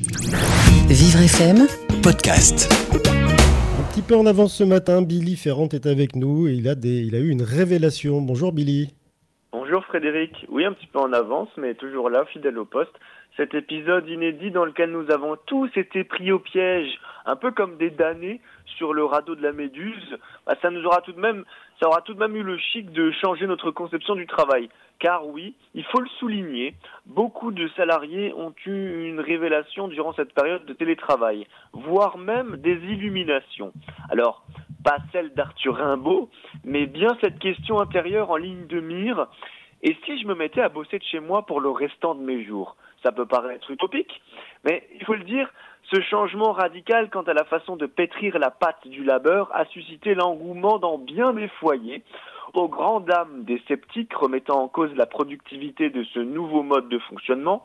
Vivre FM, podcast. Un petit peu en avance ce matin, Billy Ferrand est avec nous et il a, des, il a eu une révélation. Bonjour Billy. Bonjour Frédéric. Oui, un petit peu en avance, mais toujours là, fidèle au poste. Cet épisode inédit dans lequel nous avons tous été pris au piège, un peu comme des damnés sur le radeau de la Méduse, bah, ça nous aura tout de même, ça aura tout de même eu le chic de changer notre conception du travail. Car oui, il faut le souligner, beaucoup de salariés ont eu une révélation durant cette période de télétravail, voire même des illuminations. Alors, pas celle d'Arthur Rimbaud, mais bien cette question intérieure en ligne de mire. Et si je me mettais à bosser de chez moi pour le restant de mes jours Ça peut paraître utopique, mais il faut le dire, ce changement radical quant à la façon de pétrir la pâte du labeur a suscité l'engouement dans bien des foyers, aux grandes dames des sceptiques remettant en cause la productivité de ce nouveau mode de fonctionnement.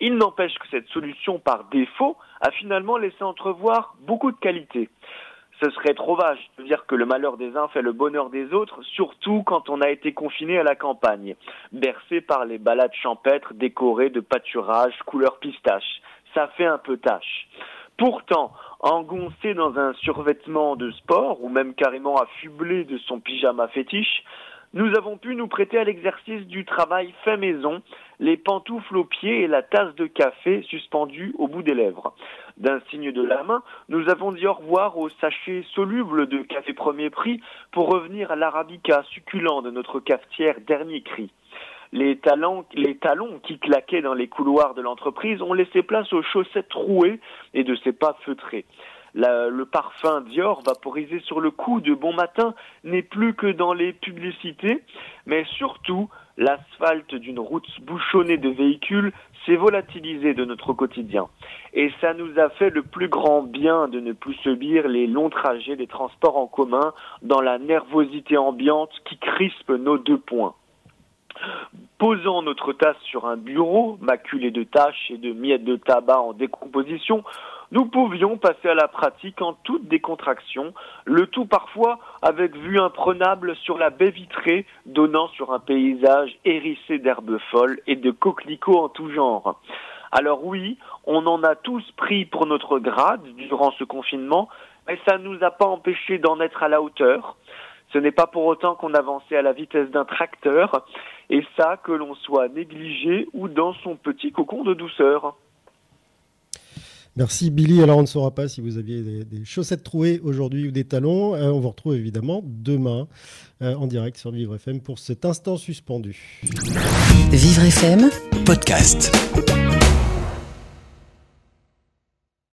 Il n'empêche que cette solution par défaut a finalement laissé entrevoir beaucoup de qualités ce serait trop vache de dire que le malheur des uns fait le bonheur des autres, surtout quand on a été confiné à la campagne, bercé par les balades champêtres décorées de pâturages couleur pistache. Ça fait un peu tâche. Pourtant, engoncé dans un survêtement de sport, ou même carrément affublé de son pyjama fétiche, nous avons pu nous prêter à l'exercice du travail fait maison, les pantoufles aux pieds et la tasse de café suspendue au bout des lèvres. D'un signe de la main, nous avons dit au revoir au sachet soluble de café premier prix pour revenir à l'arabica succulent de notre cafetière dernier cri. Les talons, les talons qui claquaient dans les couloirs de l'entreprise ont laissé place aux chaussettes trouées et de ses pas feutrés le parfum Dior vaporisé sur le cou de bon matin n'est plus que dans les publicités, mais surtout l'asphalte d'une route bouchonnée de véhicules s'est volatilisé de notre quotidien. Et ça nous a fait le plus grand bien de ne plus subir les longs trajets des transports en commun dans la nervosité ambiante qui crispe nos deux points. Posant notre tasse sur un bureau, maculé de taches et de miettes de tabac en décomposition, nous pouvions passer à la pratique en toute décontraction, le tout parfois avec vue imprenable sur la baie vitrée donnant sur un paysage hérissé d'herbes folles et de coquelicots en tout genre. Alors oui, on en a tous pris pour notre grade durant ce confinement, mais ça ne nous a pas empêché d'en être à la hauteur. Ce n'est pas pour autant qu'on avançait à la vitesse d'un tracteur, et ça que l'on soit négligé ou dans son petit cocon de douceur. Merci Billy. Alors on ne saura pas si vous aviez des, chaussettes trouées aujourd'hui ou des talons. Euh, on vous retrouve évidemment demain euh, en direct sur Vivre FM pour cet instant suspendu. Vivre FM podcast.